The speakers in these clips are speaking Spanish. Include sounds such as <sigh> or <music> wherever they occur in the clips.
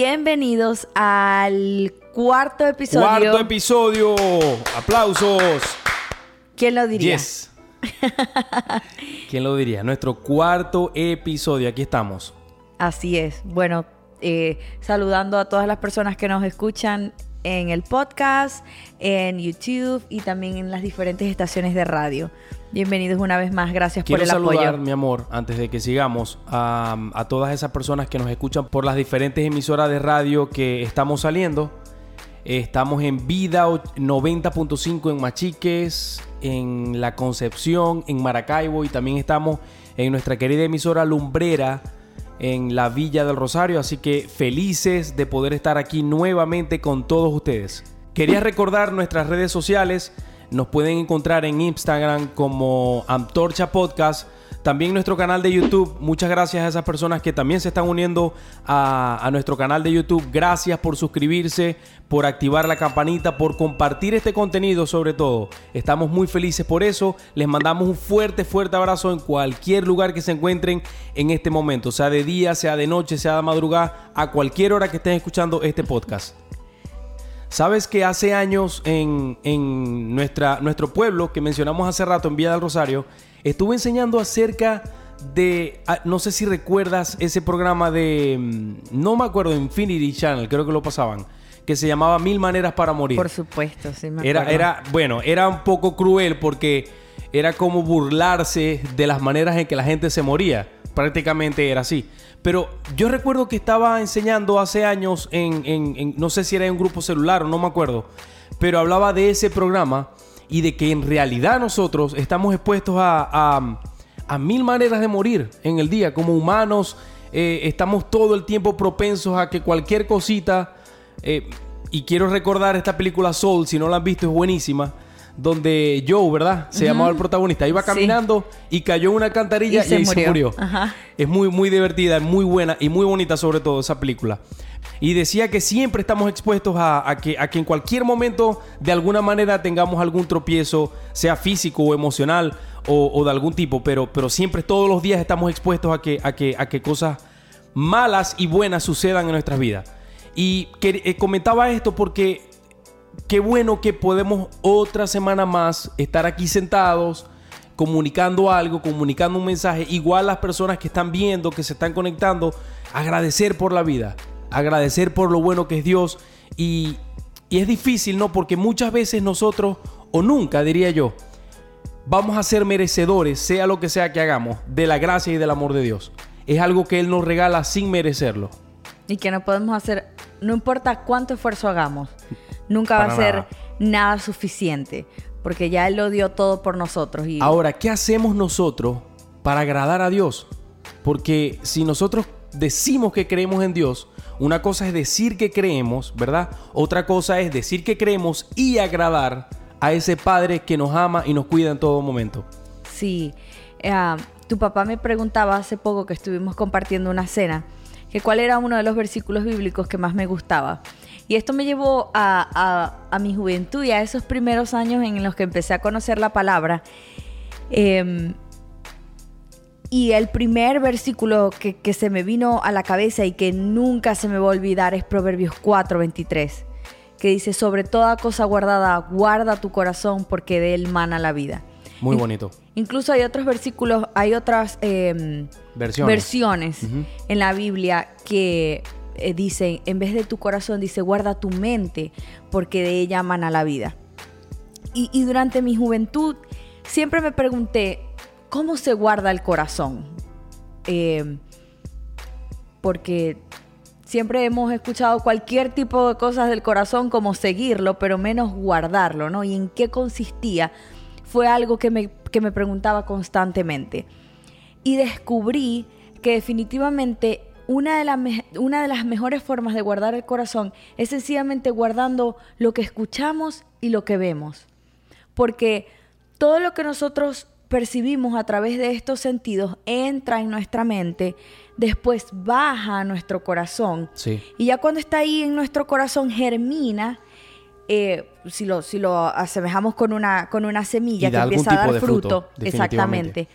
Bienvenidos al cuarto episodio. Cuarto episodio. Aplausos. ¿Quién lo diría? Yes. ¿Quién lo diría? Nuestro cuarto episodio. Aquí estamos. Así es. Bueno, eh, saludando a todas las personas que nos escuchan en el podcast, en YouTube y también en las diferentes estaciones de radio. Bienvenidos una vez más, gracias Quiero por el saludar, apoyo. mi amor, antes de que sigamos, a, a todas esas personas que nos escuchan por las diferentes emisoras de radio que estamos saliendo. Estamos en Vida o- 90.5 en Machiques, en La Concepción, en Maracaibo y también estamos en nuestra querida emisora Lumbrera en la Villa del Rosario. Así que felices de poder estar aquí nuevamente con todos ustedes. Quería recordar nuestras redes sociales. Nos pueden encontrar en Instagram como Antorcha Podcast. También nuestro canal de YouTube. Muchas gracias a esas personas que también se están uniendo a, nuestro canal de YouTube. Gracias por suscribirse, por activar la campanita, por compartir este contenido sobre todo. Estamos muy felices por eso. Les mandamos un fuerte, fuerte abrazo en cualquier lugar que se encuentren en este momento. Sea de día, sea de noche, sea de madrugada, a cualquier hora que estén escuchando este podcast. Sabes que hace años en, en nuestra, nuestro pueblo, que mencionamos hace rato en Villa del Rosario, estuve enseñando acerca de, ah, no sé si recuerdas ese programa de, mm, no me acuerdo, Infinity Channel, creo que lo pasaban, que se llamaba Mil Maneras para Morir. Por supuesto, sí me Era, acuerdo. era, bueno, era un poco cruel porque era como burlarse de las maneras en que la gente se moría. Prácticamente era así. Pero yo recuerdo que estaba enseñando hace años en, en- en- no sé si era en un grupo celular o no me acuerdo, pero hablaba de ese programa y de que en realidad nosotros estamos expuestos a, a- a mil maneras de morir en el día. Como humanos, eh, estamos todo el tiempo propensos a que cualquier cosita eh, y quiero recordar esta película Soul, si no la han visto es buenísima, donde Joe, ¿verdad? Se llamaba el protagonista, iba Sí. caminando y cayó en una alcantarilla Y y, se murió. Ajá. Es muy, muy divertida, muy buena y muy bonita sobre todo esa película. Y decía que siempre estamos expuestos a, que, en cualquier momento de alguna manera tengamos algún tropiezo, sea físico o emocional o, de algún tipo, pero, siempre todos los días estamos expuestos a que, cosas malas y buenas sucedan en nuestras vidas. Y eh, comentaba esto porque qué bueno que podemos otra semana más estar aquí sentados, comunicando algo, comunicando un mensaje. Igual las personas que están viendo, que se están conectando, agradecer por la vida, agradecer por lo bueno que es Dios. Y, y es difícil, ¿no? Porque muchas veces nosotros, o nunca diría yo, vamos a ser merecedores, sea lo que sea que hagamos, de la gracia y del amor de Dios. Es algo que Él nos regala sin merecerlo. Y que no podemos hacer, no importa cuánto esfuerzo hagamos, nunca va a ser nada. nada. suficiente, porque ya Él lo dio todo por nosotros. Y Ahora, ¿qué hacemos nosotros para agradar a Dios? Porque si nosotros decimos que creemos en Dios, una cosa es decir que creemos, ¿verdad? Otra cosa es decir que creemos y agradar a ese Padre que nos ama y nos cuida en todo momento. Sí, eh, tu papá me preguntaba hace poco que estuvimos compartiendo una cena, que cuál era uno de los versículos bíblicos que más me gustaba. Y esto me llevó a, mi juventud y a esos primeros años en los que empecé a conocer la palabra. Em, y el primer versículo que, que se me vino a la cabeza y que nunca se me va a olvidar es Proverbios 4, 23, que dice, sobre toda cosa guardada, guarda tu corazón porque de él mana la vida. Muy bonito. Incluso hay otros versículos, hay otras em, Versiones. en la Biblia que eh, dicen, en vez de tu corazón, dice, guarda tu mente porque de ella mana la vida. Y, y durante mi juventud siempre me pregunté, ¿cómo se guarda el corazón? Em, porque siempre hemos escuchado cualquier tipo de cosas del corazón como seguirlo, pero menos guardarlo, ¿no? ¿Y en qué consistía? Fue algo que me, que me preguntaba constantemente. Y descubrí que definitivamente una de, una de las mejores formas de guardar el corazón es sencillamente guardando lo que escuchamos y lo que vemos. Porque todo lo que nosotros percibimos a través de estos sentidos entra en nuestra mente, después baja a nuestro corazón. Sí. Y ya cuando está ahí en nuestro corazón germina, eh, si, lo, si lo asemejamos con una, con una semilla Y que empieza a dar fruto, exactamente.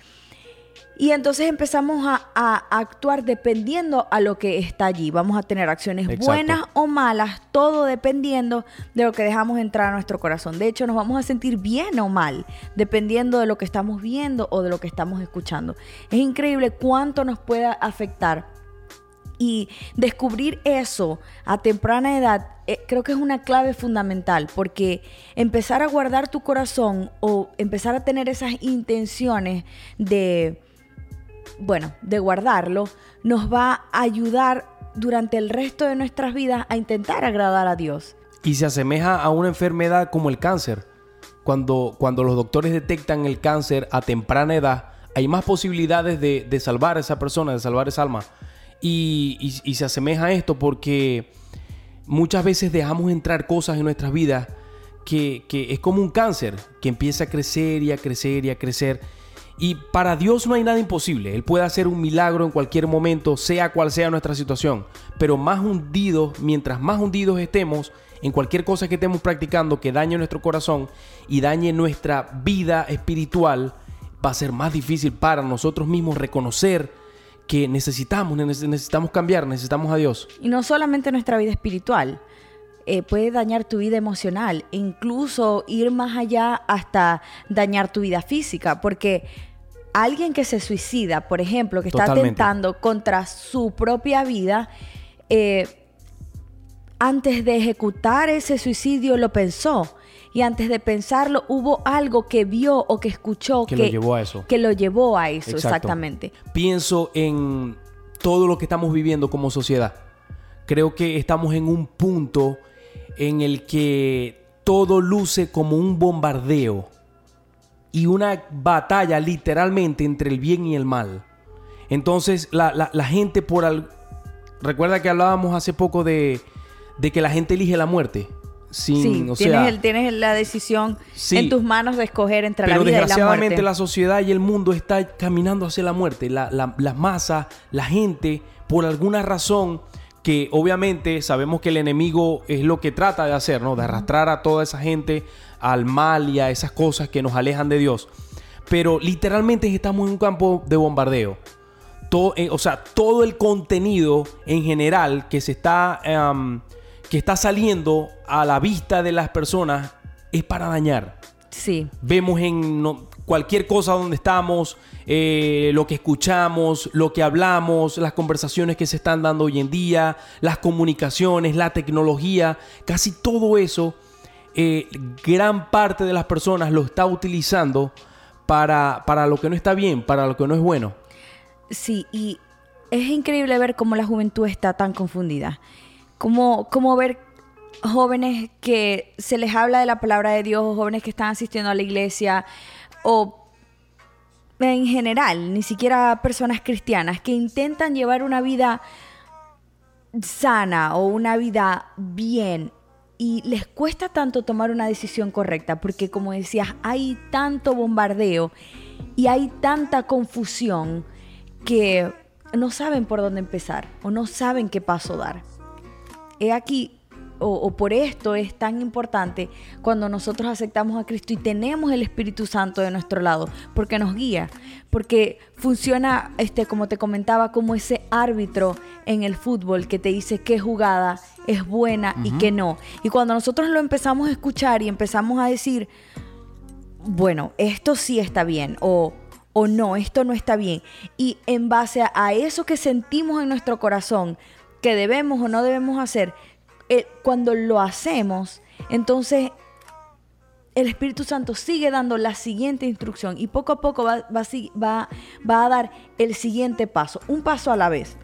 Y entonces empezamos a, actuar dependiendo a lo que está allí. Vamos a tener acciones buenas o malas, todo dependiendo de lo que dejamos entrar a nuestro corazón. De hecho, nos vamos a sentir bien o mal, dependiendo de lo que estamos viendo o de lo que estamos escuchando. Es increíble cuánto nos pueda afectar. Y descubrir eso a temprana edad eh, creo que es una clave fundamental porque empezar a guardar tu corazón o empezar a tener esas intenciones de bueno, de guardarlo, nos va a ayudar durante el resto de nuestras vidas a intentar agradar a Dios. Y se asemeja a una enfermedad como el cáncer. Cuando, cuando los doctores detectan el cáncer a temprana edad, hay más posibilidades de, salvar a esa persona, de salvar esa alma. Y, se asemeja a esto porque muchas veces dejamos entrar cosas en nuestras vidas que, que es como un cáncer, que empieza a crecer y a crecer y a crecer y para Dios no hay nada imposible. Él puede hacer un milagro en cualquier momento, sea cual sea nuestra situación. Pero más hundidos, mientras más hundidos estemos en cualquier cosa que estemos practicando que dañe nuestro corazón y dañe nuestra vida espiritual, va a ser más difícil para nosotros mismos reconocer que necesitamos, necesitamos cambiar, necesitamos a Dios. Y no solamente nuestra vida espiritual, eh, puede dañar tu vida emocional, incluso ir más allá hasta dañar tu vida física, porque alguien que se suicida, por ejemplo, que está atentando contra su propia vida, eh, antes de ejecutar ese suicidio lo pensó. Y antes de pensarlo, hubo algo que vio o que escuchó que, lo llevó a eso. Que lo llevó a eso, exactamente. Pienso en todo lo que estamos viviendo como sociedad. Creo que estamos en un punto en el que todo luce como un bombardeo y una batalla literalmente entre el bien y el mal. Entonces la, gente por al... Recuerda que hablábamos hace poco de, que la gente elige la muerte. Sin, sí, tienes, la decisión en tus manos de escoger entre la vida y la muerte. desgraciadamente la sociedad y el mundo está caminando hacia la muerte. La, la masa, la gente, por alguna razón que obviamente sabemos que el enemigo es lo que trata de hacer, ¿no? De arrastrar a toda esa gente al mal y a esas cosas que nos alejan de Dios. Pero literalmente estamos en un campo de bombardeo. Todo, eh, o sea, todo el contenido en general que se está, em, que está saliendo a la vista de las personas es para dañar. Sí. Vemos en cualquier cosa donde estamos, eh, lo que escuchamos, lo que hablamos, las conversaciones que se están dando hoy en día, las comunicaciones, la tecnología, casi todo eso, eh, gran parte de las personas lo está utilizando para, para lo que no está bien, para lo que no es bueno. Sí, y es increíble ver cómo la juventud está tan confundida. Cómo, cómo ver jóvenes que se les habla de la palabra de Dios, jóvenes que están asistiendo a la iglesia, o en general, ni siquiera personas cristianas, que intentan llevar una vida sana o una vida bien y les cuesta tanto tomar una decisión correcta, porque como decías, hay tanto bombardeo y hay tanta confusión que no saben por dónde empezar o no saben qué paso dar. He aquí o, por esto es tan importante cuando nosotros aceptamos a Cristo y tenemos el Espíritu Santo de nuestro lado, porque nos guía, porque funciona, este, como te comentaba, como ese árbitro en el fútbol que te dice qué jugada es buena y qué no. Y cuando nosotros lo empezamos a escuchar y empezamos a decir, bueno, esto sí está bien, o o no, esto no está bien. Y en base a, eso que sentimos en nuestro corazón, que debemos o no debemos hacer, eh, cuando lo hacemos, entonces el Espíritu Santo sigue dando la siguiente instrucción y poco a poco va, va, va, a dar el siguiente paso, un paso a la vez.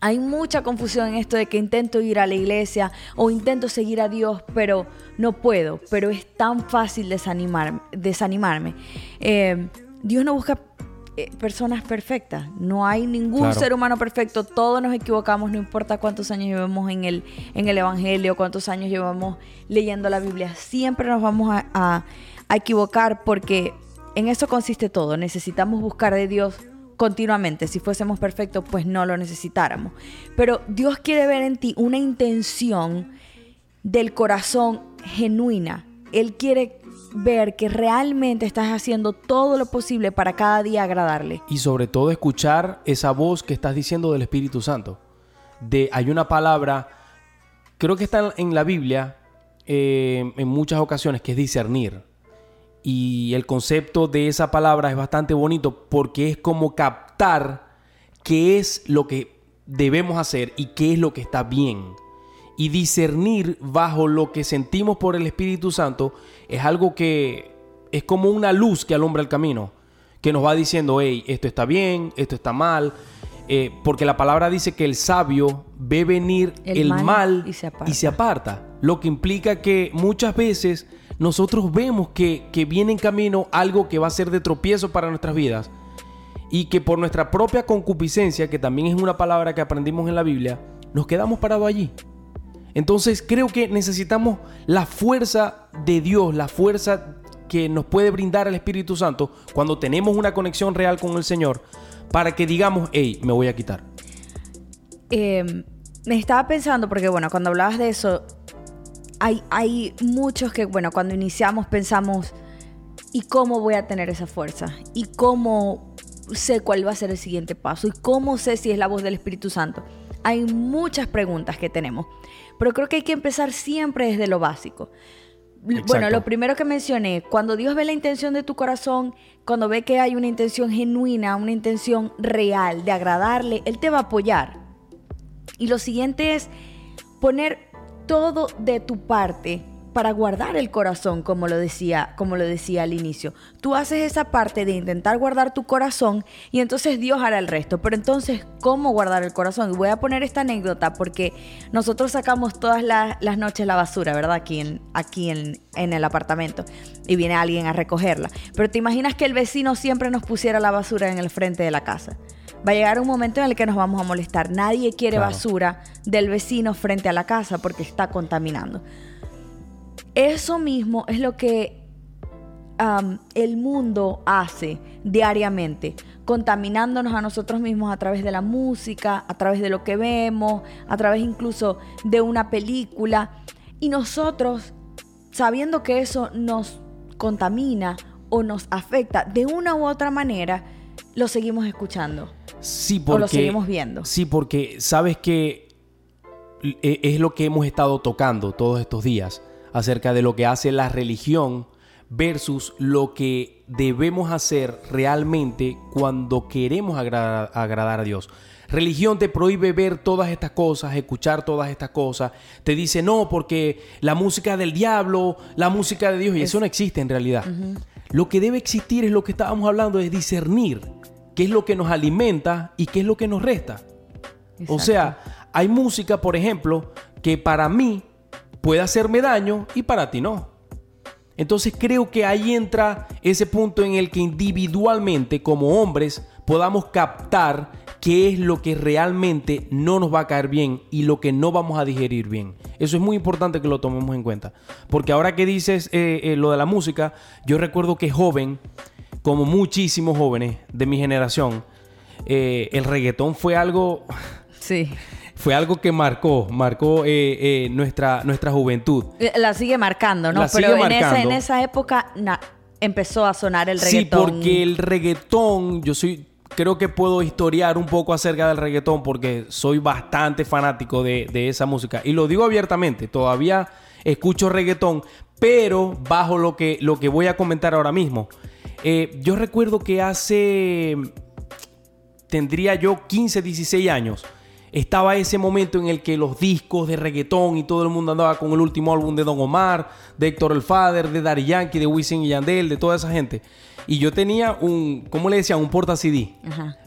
Hay mucha confusión en esto de que intento ir a la iglesia o intento seguir a Dios, pero no puedo, pero es tan fácil desanimar, desanimarme. Eh, Dios no busca eh, personas perfectas. No hay ningún ser humano perfecto. Todos nos equivocamos, no importa cuántos años llevemos en el, en el Evangelio, cuántos años llevamos leyendo la Biblia. Siempre nos vamos a, a equivocar porque en eso consiste todo. Necesitamos buscar de Dios continuamente. Si fuésemos perfectos, pues no lo necesitáramos. Pero Dios quiere ver en ti una intención del corazón genuina. Él quiere ver que realmente estás haciendo todo lo posible para cada día agradarle. Y sobre todo escuchar esa voz que estás diciendo del Espíritu Santo. De, hay una palabra, creo que está en la Biblia eh, en muchas ocasiones, que es discernir. Y el concepto de esa palabra es bastante bonito porque es como captar qué es lo que debemos hacer y qué es lo que está bien. Y discernir bajo lo que sentimos por el Espíritu Santo es algo que es como una luz que alumbra el camino, que nos va diciendo, hey, esto está bien, esto está mal. Eh, porque la palabra dice que el sabio ve venir el, mal, y, se aparta. Lo que implica que muchas veces nosotros vemos que, que viene en camino algo que va a ser de tropiezo para nuestras vidas y que por nuestra propia concupiscencia, que también es una palabra que aprendimos en la Biblia, nos quedamos parados allí. Entonces creo que necesitamos la fuerza de Dios, la fuerza que nos puede brindar el Espíritu Santo cuando tenemos una conexión real con el Señor para que digamos, hey, me voy a quitar. Em, me estaba pensando, porque bueno, cuando hablabas de eso, hay, hay muchos que, bueno, cuando iniciamos pensamos, ¿y cómo voy a tener esa fuerza? ¿Y cómo sé cuál va a ser el siguiente paso? ¿Y cómo sé si es la voz del Espíritu Santo? Hay muchas preguntas que tenemos, pero creo que hay que empezar siempre desde lo básico. Bueno, lo primero que mencioné, cuando Dios ve la intención de tu corazón, cuando ve que hay una intención genuina, una intención real de agradarle, Él te va a apoyar. Y lo siguiente es poner todo de tu parte para guardar el corazón, como lo decía, como lo decía al inicio. Tú haces esa parte de intentar guardar tu corazón y entonces Dios hará el resto. Pero entonces, ¿cómo guardar el corazón? Y voy a poner esta anécdota porque nosotros sacamos todas las, noches la basura, ¿verdad? Aquí, en, aquí en, en el apartamento y viene alguien a recogerla. Pero te imaginas que el vecino siempre nos pusiera la basura en el frente de la casa. Va a llegar un momento en el que nos vamos a molestar. Nadie quiere basura del vecino frente a la casa porque está contaminando. Eso mismo es lo que el mundo hace diariamente, contaminándonos a nosotros mismos a través de la música, a través de lo que vemos, a través incluso de una película. Y nosotros, sabiendo que eso nos contamina o nos afecta de una u otra manera, lo seguimos escuchando. Sí, porque, o lo seguimos viendo. Sí, porque sabes que e, es lo que hemos estado tocando todos estos días acerca de lo que hace la religión versus lo que debemos hacer realmente cuando queremos agradar, a Dios. Religión te prohíbe ver todas estas cosas, escuchar todas estas cosas. Te dice no, porque la música del diablo, la música de Dios, y eso no existe en realidad. Lo que debe existir es lo que estábamos hablando, es discernir qué es lo que nos alimenta y qué es lo que nos resta. O sea, hay música, por ejemplo, que para mí puede hacerme daño y para ti no. Entonces creo que ahí entra ese punto en el que individualmente como hombres podamos captar qué es lo que realmente no nos va a caer bien y lo que no vamos a digerir bien. Eso es muy importante que lo tomemos en cuenta. Porque ahora que dices eh, eh, lo de la música, yo recuerdo que joven, como muchísimos jóvenes de mi generación, eh, el reggaetón fue algo... Sí fue algo que marcó, marcó eh, eh, nuestra, nuestra juventud. Eh, la sigue marcando, ¿no? Pero en, Esa, en esa época empezó a sonar el reggaetón. Sí, porque el reggaetón, yo soy, creo que puedo historiar un poco acerca del reggaetón porque soy bastante fanático de, esa música. Y lo digo abiertamente, todavía escucho reggaetón, pero bajo lo que, lo que voy a comentar ahora mismo. yo recuerdo que hace, tendría yo 15, 16 años estaba ese momento en el que los discos de reggaetón y todo el mundo andaba con el último álbum de Don Omar, de Héctor El Father, de Daddy Yankee, de Wisin y Yandel, de toda esa gente. Y yo tenía un, ¿cómo le decía? Un porta CD.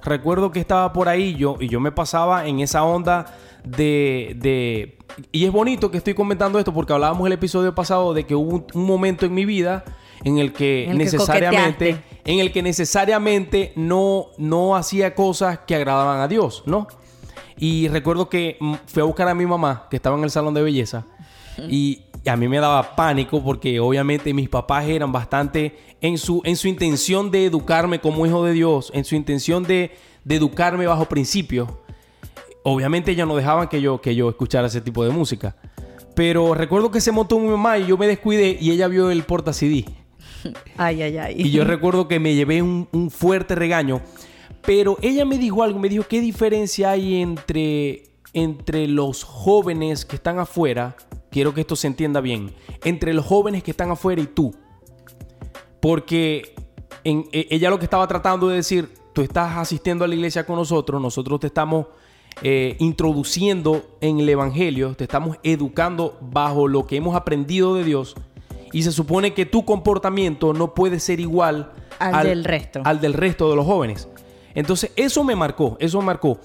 Recuerdo que estaba por ahí yo, y yo me pasaba en esa onda de, de... Y es bonito que estoy comentando esto porque hablábamos el episodio pasado de que hubo un, momento en mi vida en el que necesariamente en el que necesariamente no no hacía cosas que agradaban a Dios, ¿no? Y recuerdo que mm, fui a buscar a mi mamá, que estaba en el salón de belleza, y, a mí me daba pánico porque obviamente mis papás eran bastante en su, en su intención de educarme como hijo de Dios, en su intención de, educarme bajo principios. Obviamente ya no dejaban que yo, que yo escuchara ese tipo de música. Pero recuerdo que se montó mi mamá y yo me descuidé y ella vio el porta CD. Ay, ay, ay. Y yo recuerdo que me llevé un, un fuerte regaño. Pero ella me dijo algo, me dijo, ¿qué diferencia hay entre, entre los jóvenes que están afuera? Quiero que esto se entienda bien. Entre los jóvenes que están afuera y tú. Porque en, e- ella lo que estaba tratando de decir, tú estás asistiendo a la iglesia con nosotros, nosotros te estamos eh, introduciendo en el Evangelio, te estamos educando bajo lo que hemos aprendido de Dios. Y se supone que tu comportamiento no puede ser igual Al del resto. al del resto de los jóvenes. Entonces, eso me marcó, eso me marcó.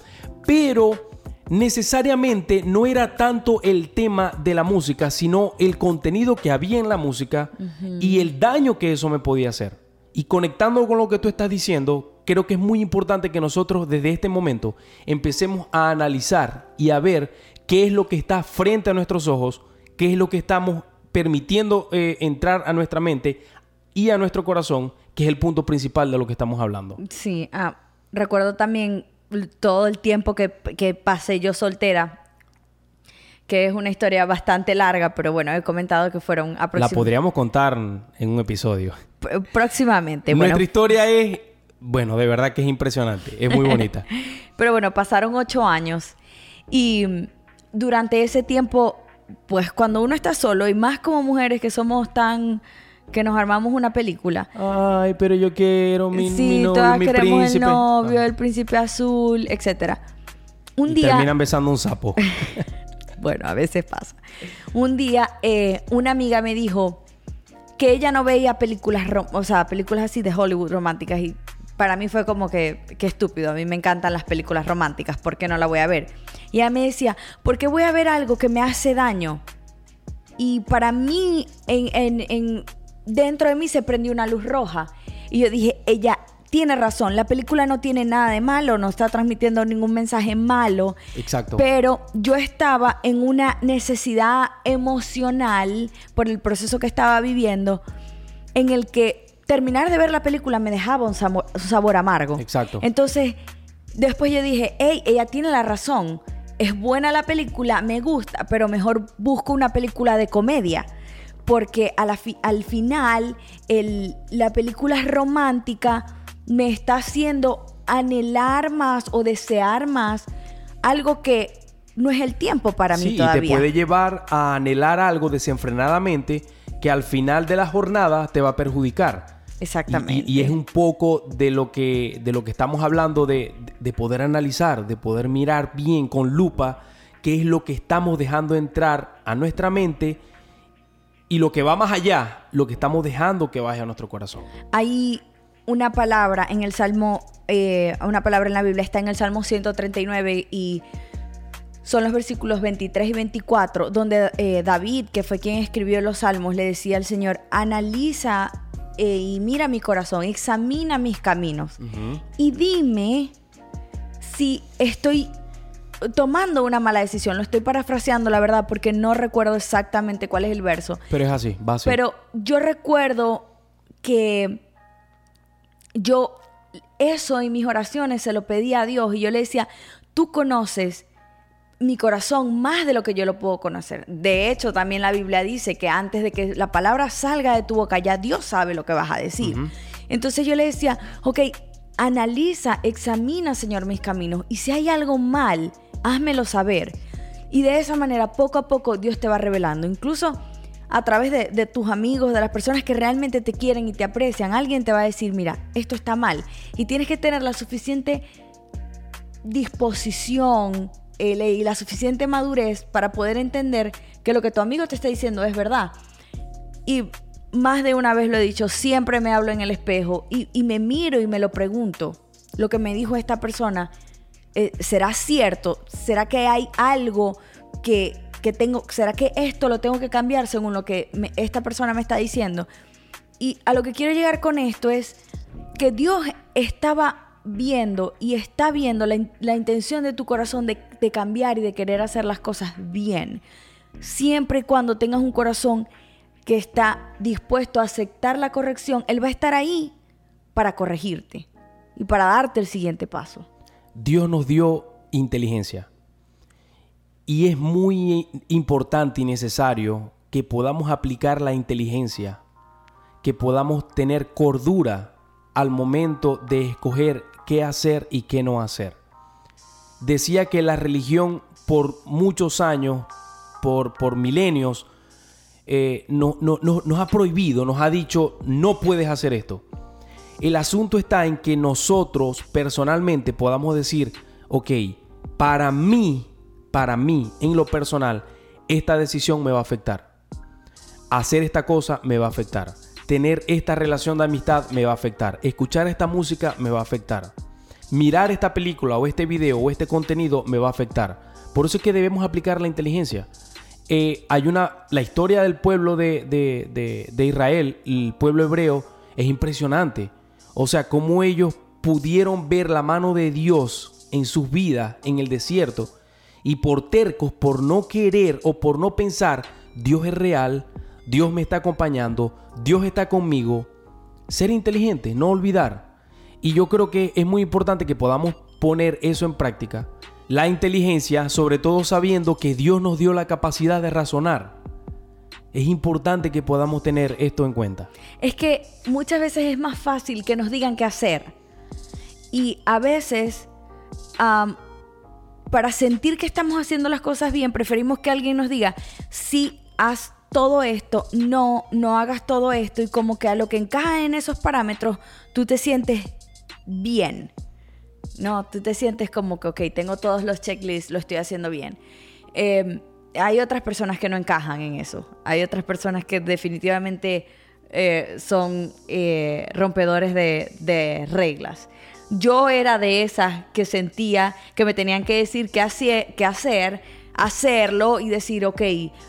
Pero necesariamente no era tanto el tema de la música, sino el contenido que había en la música y el daño que eso me podía hacer. Y conectando con lo que tú estás diciendo, creo que es muy importante que nosotros desde este momento empecemos a analizar y a ver qué es lo que está frente a nuestros ojos, qué es lo que estamos permitiendo eh, entrar a nuestra mente y a nuestro corazón, que es el punto principal de lo que estamos hablando. Sí, ah, recuerdo también todo el tiempo que, que pasé yo soltera, que es una historia bastante larga, pero bueno, he comentado que fueron La aproximadamente... podríamos contar en un episodio. Próximamente, bueno. Nuestra historia es, bueno, de verdad que es impresionante, es muy bonita. <laughs> Pero bueno, pasaron ocho años y durante ese tiempo, pues cuando uno está solo y más como mujeres que somos tan... que nos armamos una película. Ay, pero yo quiero mi, sí, mi novio, todas mi queremos príncipe. el novio, Ah. el príncipe azul, etcétera. Un Y día... terminan besando un sapo. <laughs> Bueno, a veces pasa. Un día eh, una amiga me dijo que ella no veía películas, rom- o sea, películas así de Hollywood románticas y para mí fue como que, que estúpido. A mí me encantan las películas románticas, ¿por qué no la voy a ver? Y ella me decía, ¿por qué voy a ver algo que me hace daño? Y para mí, en, en- en- dentro de mí se prendió una luz roja. Y yo dije, ella tiene razón, la película no tiene nada de malo, no está transmitiendo ningún mensaje malo. Exacto. Pero yo estaba en una necesidad emocional por el proceso que estaba viviendo, en el que terminar de ver la película me dejaba un sabor, un sabor amargo. Exacto. Entonces, después yo dije, hey, ella tiene la razón. Es buena la película, me gusta, pero mejor busco una película de comedia. Porque a la fi- al final, el- la película romántica me está haciendo anhelar más o desear más algo que no es el tiempo para mí sí, todavía. te puede llevar a anhelar algo desenfrenadamente que al final de la jornada te va a perjudicar. Exactamente. Y, y- y es un poco de lo que, de lo que estamos hablando, de, de poder analizar, de poder mirar bien con lupa qué es lo que estamos dejando entrar a nuestra mente y lo que va más allá, lo que estamos dejando que vaya a nuestro corazón. Hay una palabra en el Salmo, eh, una palabra en la Biblia está en el Salmo 139 y son los versículos 23 y 24, donde eh, David, que fue quien escribió los salmos, le decía al Señor, analiza eh, y mira mi corazón, examina mis caminos y dime si estoy tomando una mala decisión. Lo estoy parafraseando, la verdad, porque no recuerdo exactamente cuál es el verso. Pero es así, va así. Pero yo recuerdo que yo eso en mis oraciones se lo pedía a Dios y yo le decía, tú conoces mi corazón más de lo que yo lo puedo conocer. De hecho, también la Biblia dice que antes de que la palabra salga de tu boca, ya Dios sabe lo que vas a decir. Entonces yo le decía, ok, analiza, examina, Señor, mis caminos. Y si hay algo mal, házmelo saber. Y de esa manera, poco a poco, Dios te va revelando. Incluso a través de, tus amigos, de las personas que realmente te quieren y te aprecian, alguien te va a decir, mira, esto está mal. Y tienes que tener la suficiente disposición y la suficiente madurez para poder entender que lo que tu amigo te está diciendo es verdad. Y más de una vez lo he dicho, siempre me hablo en el espejo y me miro y me lo pregunto. Lo que me dijo esta persona, eh, ¿será cierto? ¿Será que hay algo que, que tengo? ¿Será que esto lo tengo que cambiar según lo que esta persona me está diciendo? Y a lo que quiero llegar con esto es que Dios estaba viendo y está viendo la, la intención de tu corazón de, de cambiar y de querer hacer las cosas bien. Siempre y cuando tengas un corazón que está dispuesto a aceptar la corrección, Él va a estar ahí para corregirte y para darte el siguiente paso. Dios nos dio inteligencia. Y es muy importante y necesario que podamos aplicar la inteligencia que podamos tener cordura al momento de escoger qué hacer y qué no hacer. Decía que la religión por muchos años, por, por milenios, eh, no, nos ha prohibido, nos ha dicho, no puedes hacer esto. El asunto está en que nosotros personalmente podamos decir, ok, para mí, para mí, en lo personal, esta decisión me va a afectar. Hacer esta cosa me va a afectar. Tener esta relación de amistad me va a afectar. Escuchar esta música me va a afectar. Mirar esta película o este video o este contenido me va a afectar. Por eso es que debemos aplicar la inteligencia. Eh, hay una, la historia del pueblo de, de, Israel, el pueblo hebreo, es impresionante. O sea, cómo ellos pudieron ver la mano de Dios en sus vidas en el desierto y por tercos, por no querer o por no pensar, Dios es real, Dios me está acompañando, Dios está conmigo. Ser inteligente, no olvidar. Y yo creo que es muy importante que podamos poner eso en práctica la inteligencia, sobre todo sabiendo que Dios nos dio la capacidad de razonar. Es importante que podamos tener esto en cuenta. Es que muchas veces es más fácil que nos digan qué hacer. Y a veces, para sentir que estamos haciendo las cosas bien, preferimos que alguien nos diga, si haz todo esto, no, no hagas todo esto. Y como que a lo que encaja en esos parámetros, tú te sientes bien. No, tú te sientes como que, ok, tengo todos los checklists, lo estoy haciendo bien. Em, hay otras personas que no encajan en eso. Hay otras personas que definitivamente eh, son eh, rompedores de, reglas. Yo era de esas que sentía que me tenían que decir qué, hacer, hacerlo y decir, ok,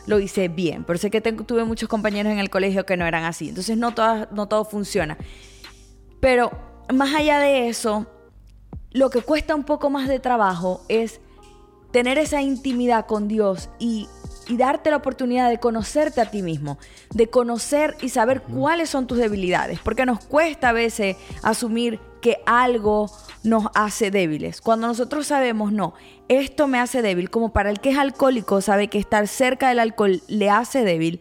lo hice bien. Pero sé que tuve muchos compañeros en el colegio que no eran así. Entonces no no todo funciona. Pero más allá de eso, lo que cuesta un poco más de trabajo es tener esa intimidad con Dios y, darte la oportunidad de conocerte a ti mismo, de conocer y saber cuáles son tus debilidades, porque nos cuesta a veces asumir que algo nos hace débiles. Cuando nosotros sabemos, no, esto me hace débil, como para el que es alcohólico sabe que estar cerca del alcohol le hace débil,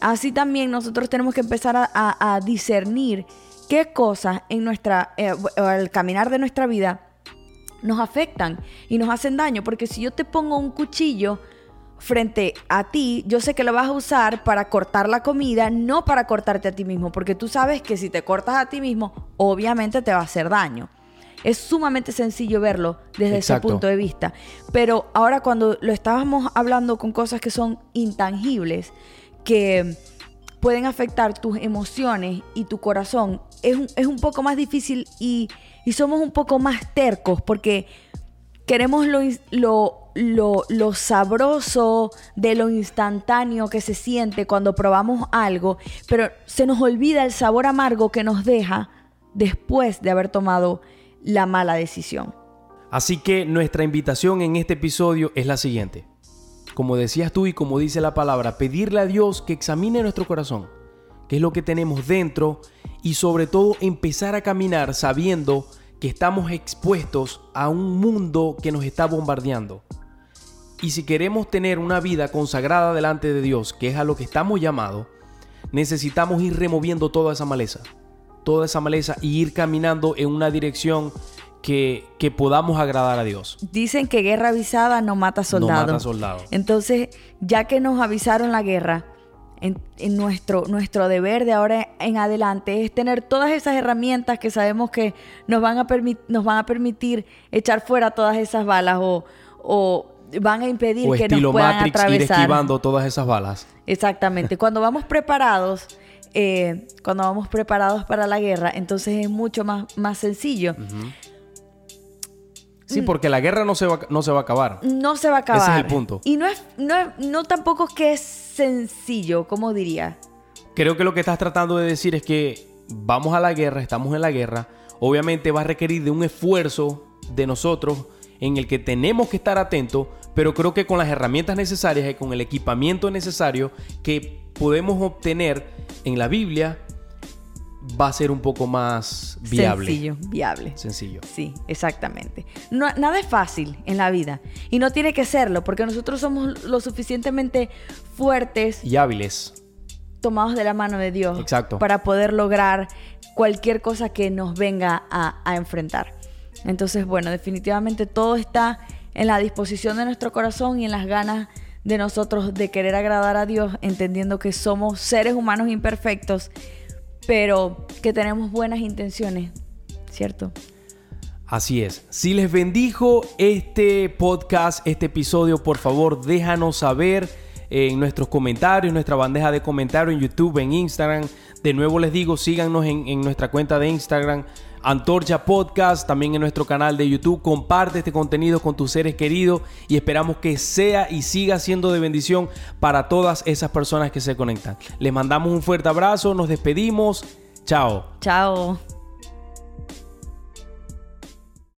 así también nosotros tenemos que empezar a, a discernir qué cosas en nuestra, eh, al caminar de nuestra vida nos afectan y nos hacen daño. Porque si yo te pongo un cuchillo frente a ti, yo sé que lo vas a usar para cortar la comida, no para cortarte a ti mismo, porque tú sabes que si te cortas a ti mismo, obviamente te va a hacer daño. Es sumamente sencillo verlo desde ese punto de vista. Pero ahora cuando lo estábamos hablando con cosas que son intangibles, que pueden afectar tus emociones y tu corazón, es un, poco más difícil y, somos un poco más tercos porque queremos lo, lo, sabroso de lo instantáneo que se siente cuando probamos algo, pero se nos olvida el sabor amargo que nos deja después de haber tomado la mala decisión. Así que nuestra invitación en este episodio es la siguiente. Como decías tú y como dice la palabra, pedirle a Dios que examine nuestro corazón qué es lo que tenemos dentro y sobre todo empezar a caminar sabiendo que estamos expuestos a un mundo que nos está bombardeando. Y si queremos tener una vida consagrada delante de Dios, que es a lo que estamos llamados, necesitamos ir removiendo toda esa maleza, toda esa maleza y ir caminando en una dirección que, que, podamos agradar a Dios. Dicen que guerra avisada no mata soldados. No mata soldados. Entonces, ya que nos avisaron la guerra, en, nuestro, nuestro deber de ahora en adelante es tener todas esas herramientas que sabemos que nos van a, nos van a permitir echar fuera todas esas balas o, o van a impedir que nos puedan Matrix, atravesar. Ir esquivando todas esas balas. Exactamente. <laughs> Cuando vamos preparados, eh, cuando vamos preparados para la guerra, entonces es mucho más, más sencillo. Sí, porque la guerra no se, va, no se va a acabar. No se va a acabar. Ese es el punto. Y no es, no, no tampoco es que es sencillo, ¿cómo diría? Creo que lo que estás tratando de decir es que vamos a la guerra, estamos en la guerra. Obviamente va a requerir de un esfuerzo de nosotros en el que tenemos que estar atentos, pero creo que con las herramientas necesarias y con el equipamiento necesario que podemos obtener en la Biblia, va a ser un poco más viable. Sencillo, viable. Sencillo. Sí, exactamente. No, nada es fácil en la vida y no tiene que serlo porque nosotros somos lo suficientemente fuertes y hábiles. tomados de la mano de Dios. Exacto. Para poder lograr cualquier cosa que nos venga a, a enfrentar. Entonces, bueno, definitivamente todo está en la disposición de nuestro corazón y en las ganas de nosotros de querer agradar a Dios, entendiendo que somos seres humanos imperfectos, pero que tenemos buenas intenciones, ¿cierto? Así es. Si les bendijo este podcast, este episodio, por favor déjanos saber en nuestros comentarios, en nuestra bandeja de comentarios en YouTube, en Instagram. De nuevo les digo, síganos en, en nuestra cuenta de Instagram, Antorcha Podcast, también en nuestro canal de YouTube. Comparte este contenido con tus seres queridos y esperamos que sea y siga siendo de bendición para todas esas personas que se conectan. Les mandamos un fuerte abrazo, nos despedimos. Chao. Chao.